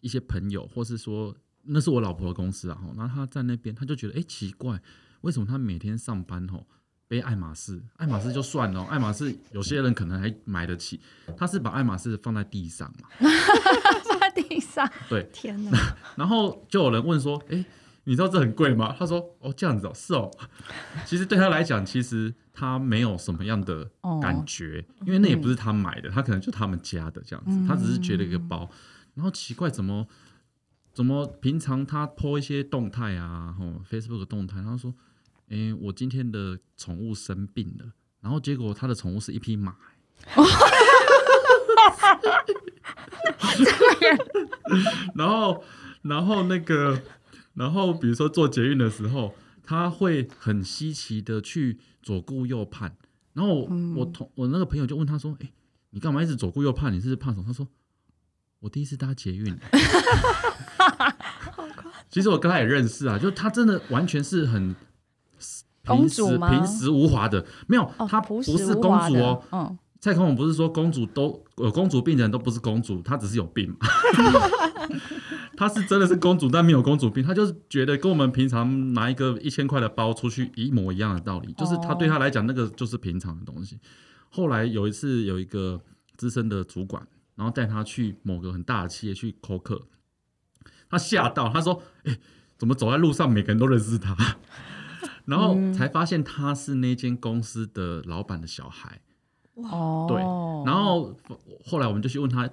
一些朋友，或是说那是我老婆的公司啊哈，然后他在那边他就觉得哎、诶奇怪，为什么他每天上班吼背爱马仕？爱马仕就算了，爱马仕有些人可能还买得起，他是把爱马仕放在地上嘛，放在地上，对，天哪，然后就有人问说：“哎、你知道这很贵吗？”他说：“哦，这样子哦，是哦。”其实对他来讲，其实他没有什么样的哦感觉，因为那也不是他买的，他可能就他们家的这样子，他只是觉得一个包。然后奇怪，怎么怎么平常他 po 一些动态啊，吼 Facebook 的动态，他说：“哎、我今天的宠物生病了。”然后结果他的宠物是一匹马。然后，然后那个，然后比如说做捷运的时候，他会很稀奇的去左顾右盼。然后我、我同我那个朋友就问他说：“哎、你干嘛一直左顾右盼？你是不是怕什么？”他说：“我第一次搭捷运。”其实我跟他也认识啊，就他真的完全是很平时平时无华的，没有，哦，她朴不是公主哦。嗯，蔡康永不是说公主都有公主病的人都不是公主，她只是有病嘛。她是真的是公主，但没有公主病。她就是觉得跟我们平常拿一个一千块的包出去一模一样的道理，就是她对她来讲那个就是平常的东西。后来有一次有一个资深的主管，然后带她去某个很大的企业去扣客，她吓到，她说：“哎、怎么走在路上每个人都认识她？” 然后才发现他是那间公司的老板的小孩。哦，对然后后来我们就去问他，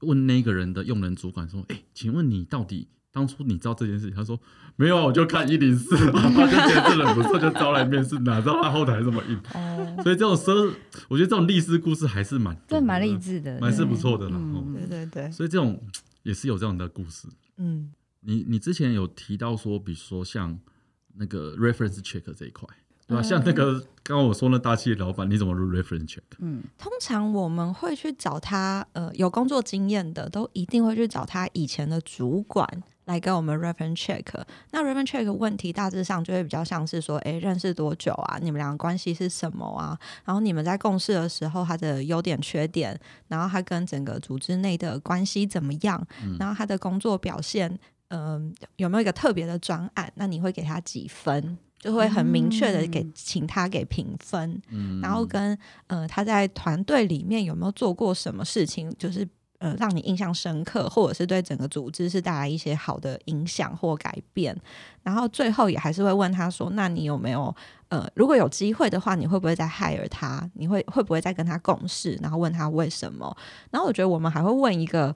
问那个人的用人主管说：“哎、请问你到底当初你知道这件事情？”他说：“没有啊，我就看一零四，他就觉得这人不错，就招来面试，哪知道他后台这么硬。哦，所以这种奢，我觉得这种励志故事还是蛮对蛮励，志的，蛮是不错的啦。嗯哦对对对，所以这种也是有这样的故事。嗯，你你之前有提到说，比如说像那个 reference check 这一块，对吧、像那个刚刚我说那大企业老板，你怎么入 reference check？嗯，通常我们会去找他，呃，有工作经验的，都一定会去找他以前的主管来跟我们 reference check。那 reference check 问题大致上就会比较像是说，诶，认识多久啊？你们两个关系是什么啊？然后你们在共事的时候，他的优点、缺点，然后他跟整个组织内的关系怎么样？然后他的工作表现，嗯、有没有一个特别的专案？那你会给他几分？就会很明确的给，请他给评分。嗯，然后跟呃他在团队里面有没有做过什么事情，就是呃让你印象深刻，或者是对整个组织是带来一些好的影响或改变。然后最后也还是会问他说：“那你有没有呃，如果有机会的话，你会不会再 hire 他？你会会不会再跟他共事？然后问他为什么？然后我觉得我们还会问一个，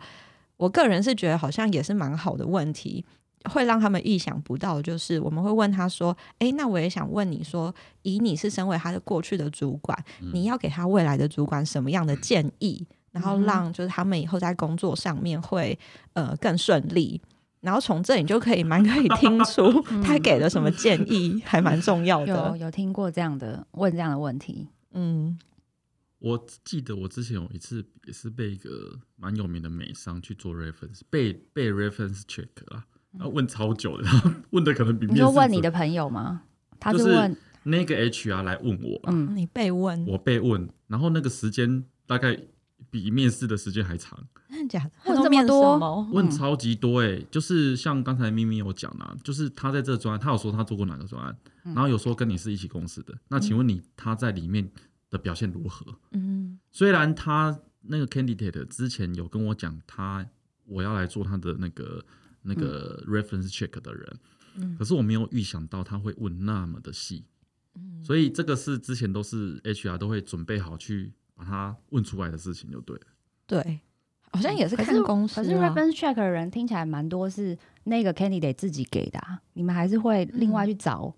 我个人是觉得好像也是蛮好的问题。会让他们意想不到，就是我们会问他说：“诶，那我也想问你说，以你是身为他的过去的主管，你要给他未来的主管什么样的建议，然后让就是他们以后在工作上面会呃更顺利。然后从这里就可以蛮可以听出 他给了什么建议，还蛮重要有的。有听过这样的问这样的问题，嗯。我记得我之前有一次也是被一个蛮有名的美商去做 reference，被被 reference check 啦，然后问超久的，然后问的可能比面试你说问你的朋友吗？他就是是问，那个 HR 来问我，嗯，你被问，我被问，然后那个时间大概比面试的时间还长，真的假的？问这么多问超级多哎、就是像刚才咪咪有讲啊，就是他在这个专案，他有说他做过哪个专案，然后有说跟你是一起公司的，那请问你他在里面的表现如何？嗯虽然他那个 candidate 之前有跟我讲，他我要来做他的那个那个 reference check 的人，嗯。可是我没有预想到他会问那么的细，嗯。所以这个是之前都是 HR 都会准备好去把他问出来的事情，就对了。对，好像也是看公司可是啊 reference check 的人听起来蛮多是那个 candidate 自己给的、啊，你们还是会另外去找，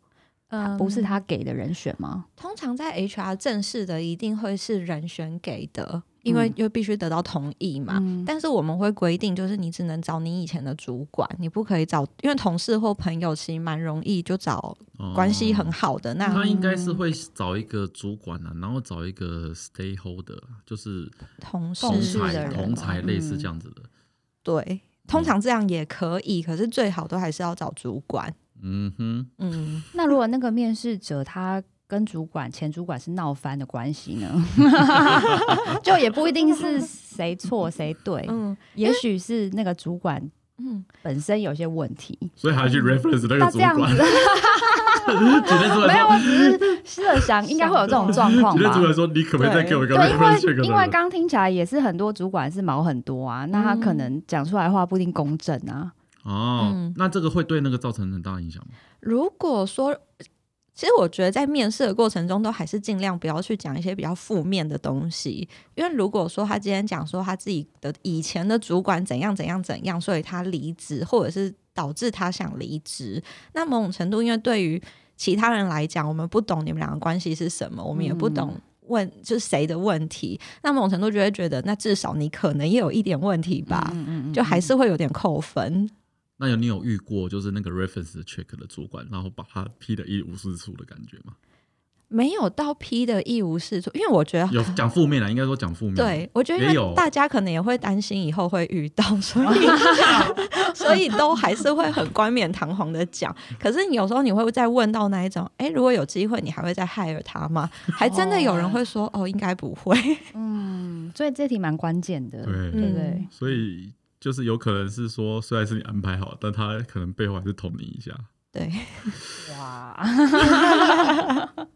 嗯。不是他给的人选吗？通常在 HR 正式的一定会是人选给的，因为嗯又必须得到同意嘛。嗯但是我们会规定，就是你只能找你以前的主管，你不可以找，因为同事或朋友其实蛮容易就找哦关系很好的。那他应该是会找一个主管啊，然后找一个 stakeholder，啊就是同事同事的才人同才嗯类似这样子的。对，通常这样也可以，可是最好都还是要找主管。嗯哼，嗯，那如果那个面试者他跟主管前主管是闹翻的关系呢？就也不一定是谁错谁对，嗯也许是那个主管嗯，本身有些问题。所以还去 reference 那那个主管 没有，管我只是设想应该会有这种状，况吧主。管说，你可不可以再给我一个对，因 reference check 为因为？刚听起来也是很多主管是毛很多啊，那他可能讲出来的话不一定公正啊。哦嗯，那这个会对那个造成很大影响吗？如果说，其实我觉得在面试的过程中，都还是尽量不要去讲一些比较负面的东西，因为如果说他今天讲说他自己的以前的主管怎样怎样怎样，所以他离职，或者是导致他想离职，那某种程度，因为对于其他人来讲，我们不懂你们两个关系是什么，我们也不懂。问就是谁的问题，那某种程度就会觉得，那至少你可能也有一点问题吧，嗯嗯嗯就还是会有点扣分。那有你有遇过就是那个 reference check 的主管，然后把他批的一无是处的感觉吗？没有到批的一无是处，因为我觉得有讲负面的，应该说讲负面的。对，我觉得因也有为大家可能也会担心以后会遇到，所以 所以都还是会很冠冕堂皇的讲。可是你有时候你会再问到那一种，哎，如果有机会，你还会再 hire 他吗？还真的有人会说，哦，应该不会。嗯，所以这题蛮关键的，对对不对？所以就是有可能是说，虽然是你安排好，但他可能背后还是捅你一下。对，哇，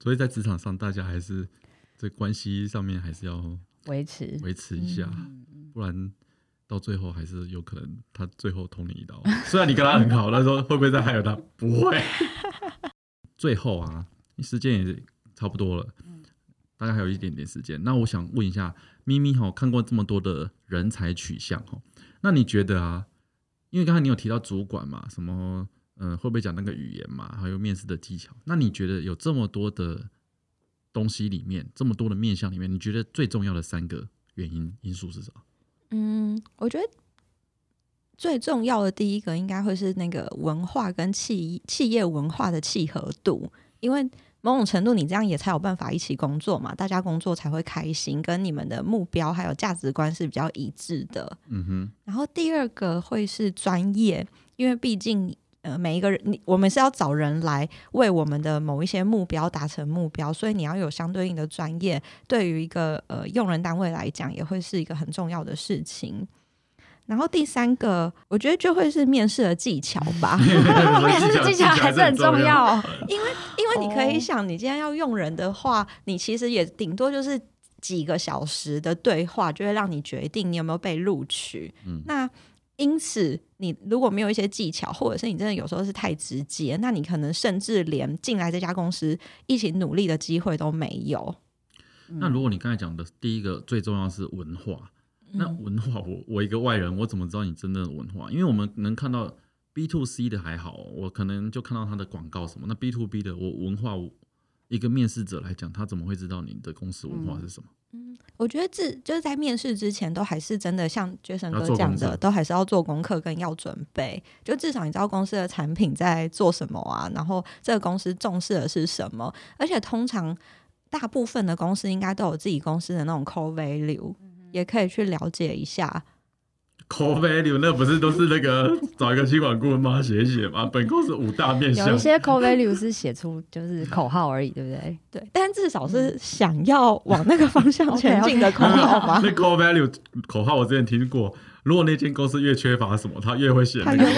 所以在职场上，大家还是这关系上面还是要维持维持一下，嗯不然到最后还是有可能他最后捅你一刀。虽然你跟他很好，但是说会不会再害了他？不会。最后啊，时间也差不多了，大概还有一点点时间。那我想问一下，咪咪哈，看过这么多的人才取向哈，那你觉得啊？因为刚才你有提到主管嘛，什么呃会不会讲那个语言嘛，还有面试的技巧。那你觉得有这么多的东西里面，这么多的面向里面，你觉得最重要的三个原因因素是什么？嗯，我觉得最重要的第一个应该会是那个文化跟企企业文化的契合度，因为某种程度你这样也才有办法一起工作嘛，大家工作才会开心，跟你们的目标还有价值观是比较一致的。嗯哼，然后第二个会是专业，因为毕竟呃每一个人，你我们是要找人来为我们的某一些目标达成目标，所以你要有相对应的专业，对于一个呃用人单位来讲，也会是一个很重要的事情。然后第三个，我觉得就会是面试的技巧吧，面试 技巧还是很重要 因为。因为你可以想，你今天要用人的话，你其实也顶多就是几个小时的对话，就会让你决定你有没有被录取。嗯那因此，你如果没有一些技巧，或者是你真的有时候是太直接，那你可能甚至连进来这家公司一起努力的机会都没有。那如果你刚才讲的第一个最重要是文化，那文化我我一个外人，我怎么知道你真正的文化？因为我们能看到 B to C 的还好，我可能就看到他的广告什么。那 B to B 的，我文化我一个面试者来讲，他怎么会知道你的公司文化是什么？嗯我觉得这就是在面试之前，都还是真的像 Jason 哥讲的，都还是要做功课跟要准备。就至少你知道公司的产品在做什么啊，然后这个公司重视的是什么。而且通常大部分的公司应该都有自己公司的那种 core value，、也可以去了解一下。Core value 那不是都是那个 找一个监管顾问帮他写一写吗？本公司五大面向有一，些 core value 是写出就是口号而已，对不对？对，但至少是想要往那个方向前进的口号吧。那 core value 口号我之前听过，如果那间公司越缺乏什么，他越会写他那个。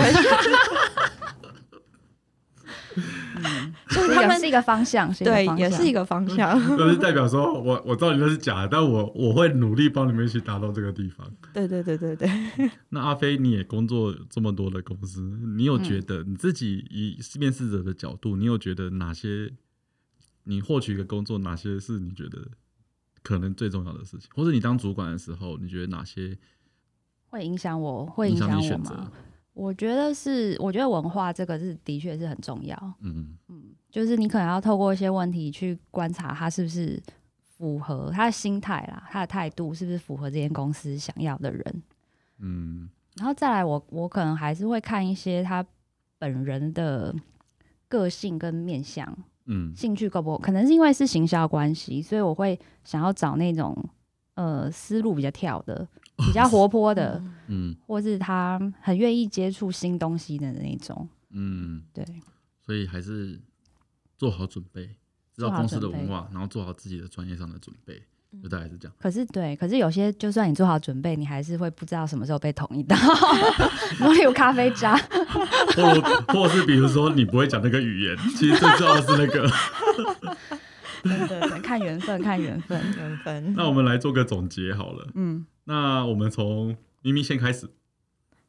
他们是一个方向，是对，也是一个方向。就是代表说我我知道你那是假的，但我我会努力帮你们一起达到这个地方。对对对对对。那阿飞，你也工作这么多的公司，你有觉得你自己以面试者的角度，你有觉得哪些你获取一个工作，哪些是你觉得可能最重要的事情，或者你当主管的时候，你觉得哪些会影响我，会影影响我响你选择吗？？我觉得是，我觉得文化这个是的确是很重要。嗯就是你可能要透过一些问题去观察他是不是符合他的心态啦，他的态度是不是符合这间公司想要的人。嗯然后再来我，我可能还是会看一些他本人的个性跟面相，嗯兴趣够不够？可能是因为是行销关系，所以我会想要找那种呃思路比较跳的、比较活泼的，嗯或是他很愿意接触新东西的那种。嗯，对，所以还是做好准备，知道公司的文化，然后做好自己的专业上的准备，就大概是这样。可是对，可是有些就算你做好准备，你还是会不知道什么时候被捅一刀。如果有咖啡渣，或或是比如说你不会讲那个语言，其实最重要的是那个。对对对，看缘分，看缘分。缘分。那我们来做个总结好了。嗯，那我们从咪咪先开始。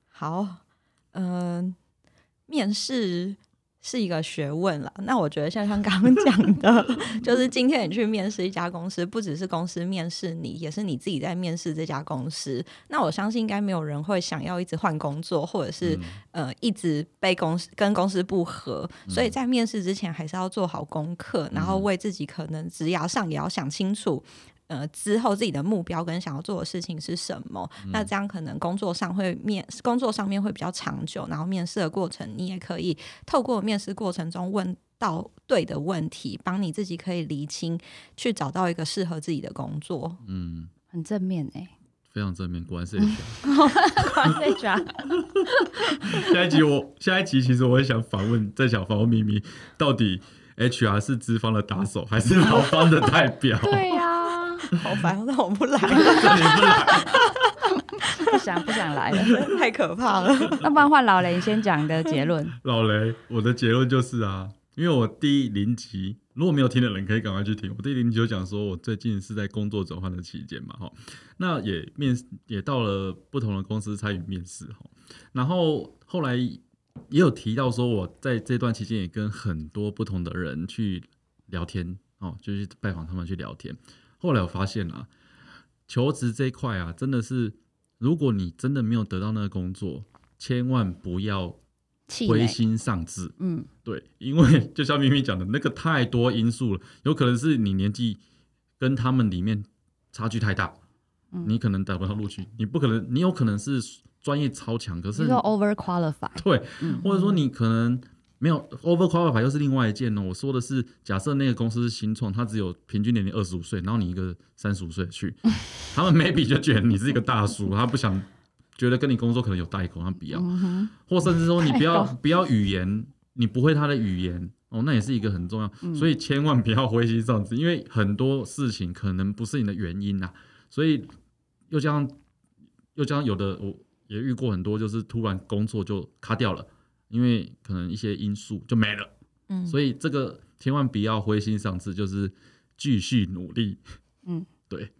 好，嗯、面试是一个学问了。那我觉得像像刚刚讲的，就是今天你去面试一家公司，不只是公司面试你，也是你自己在面试这家公司。那我相信应该没有人会想要一直换工作，或者是、嗯呃一直被公司跟公司不合。所以在面试之前还是要做好功课，然后为自己可能职涯上也要想清楚。呃，之后自己的目标跟想要做的事情是什么？那这样可能工作上会面工作上面会比较长久，然后面试的过程你也可以透过面试过程中问到对的问题，帮你自己可以厘清，去找到一个适合自己的工作。嗯，很正面哎、非常正面，果然是 HR。被抓。下一集我下一集其实我也想访问，在想访问咪咪，到底 HR 是资方的打手还是劳方的代表？对呀、好烦，那我不来了，不来，不想不想来了。太可怕了。那不然换老雷先讲你的结论。老雷，我的结论就是啊，因为我第零集如果没有听的人可以赶快去听，我第零集就讲说我最近是在工作转换的期间嘛，哈，那也面也到了不同的公司参与面试哈，然后后来也有提到说我在这段期间也跟很多不同的人去聊天哦，就是拜访他们去聊天。后来我发现啊，求职这一块啊，真的是如果你真的没有得到那个工作，千万不要，灰心丧志。嗯，对，因为就像咪咪讲的，那个太多因素了，有可能是你年纪跟他们里面差距太大，嗯。你可能得不到录取，你不可能，你有可能是专业超强，可是 over qualify，对，嗯。或者说你可能没有 over qualify 又是另外一件哦。我说的是，假设那个公司是新创，他只有平均年龄二十五岁，然后你一个三十五岁去，他们 maybe 就觉得你是一个大叔，他不想觉得跟你工作可能有代沟，他不要，嗯，或甚至说你不要不要语言，你不会他的语言哦，那也是一个很重要，嗯。所以千万不要灰心丧志，因为很多事情可能不是你的原因呐、所以又加上又加上有的我也遇过很多，就是突然工作就卡掉了，因为可能一些因素就没了，嗯，所以这个千万不要灰心丧志，就是继续努力，嗯，对。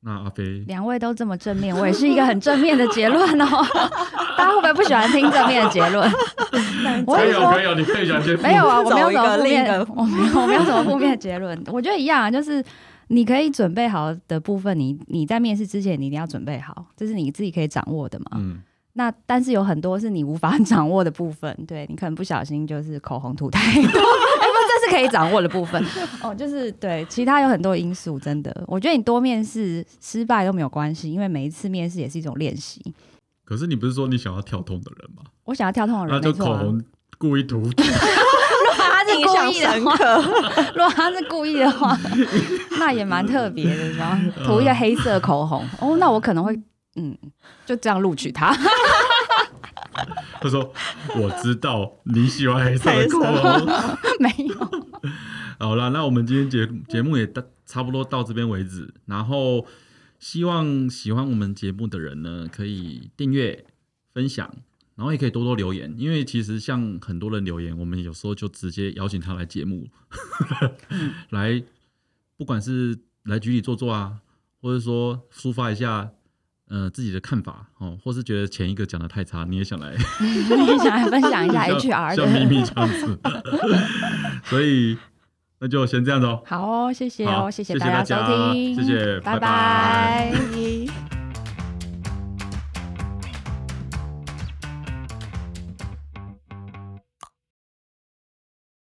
那阿飞，两位都这么正面，我也是一个很正面的结论哦。大家会不会不喜欢听正面的结论？我可跟你说以有可以有，你可以讲些没有啊，我没有什么负面，我没有我没有什么负面的结论。我觉得一样啊，就是你可以准备好的部分，你你在面试之前你一定要准备好，这是你自己可以掌握的嘛。嗯，那但是有很多是你无法掌握的部分，对你可能不小心就是口红涂太多，哎、不，这是可以掌握的部分 哦，就是对，其他有很多因素，真的，我觉得你多面试失败都没有关系，因为每一次面试也是一种练习。可是你不是说你想要跳痛的人吗？我想要跳痛的人，没错啊。就口红故意涂，如果他是故意的话，如果他是故意的话，那也蛮特别的，你知道吗？涂一个黑色口红，哦，那我可能会，嗯，就这样录取他。他说我知道你喜欢黑色的口红。没有，好了，那我们今天节节目也到差不多到这边为止。然后希望喜欢我们节目的人呢，可以订阅、分享，然后也可以多多留言，因为其实像很多人留言，我们有时候就直接邀请他来节目，来不管是来局里坐坐啊，或者说抒发一下呃自己的看法哦，或是觉得前一个讲的太差，你也想来 你也想来分享一下 HR 的？咪这样子，所以那就先这样子哦。好哦，谢谢哦，谢谢谢大家收听，谢谢拜拜拜拜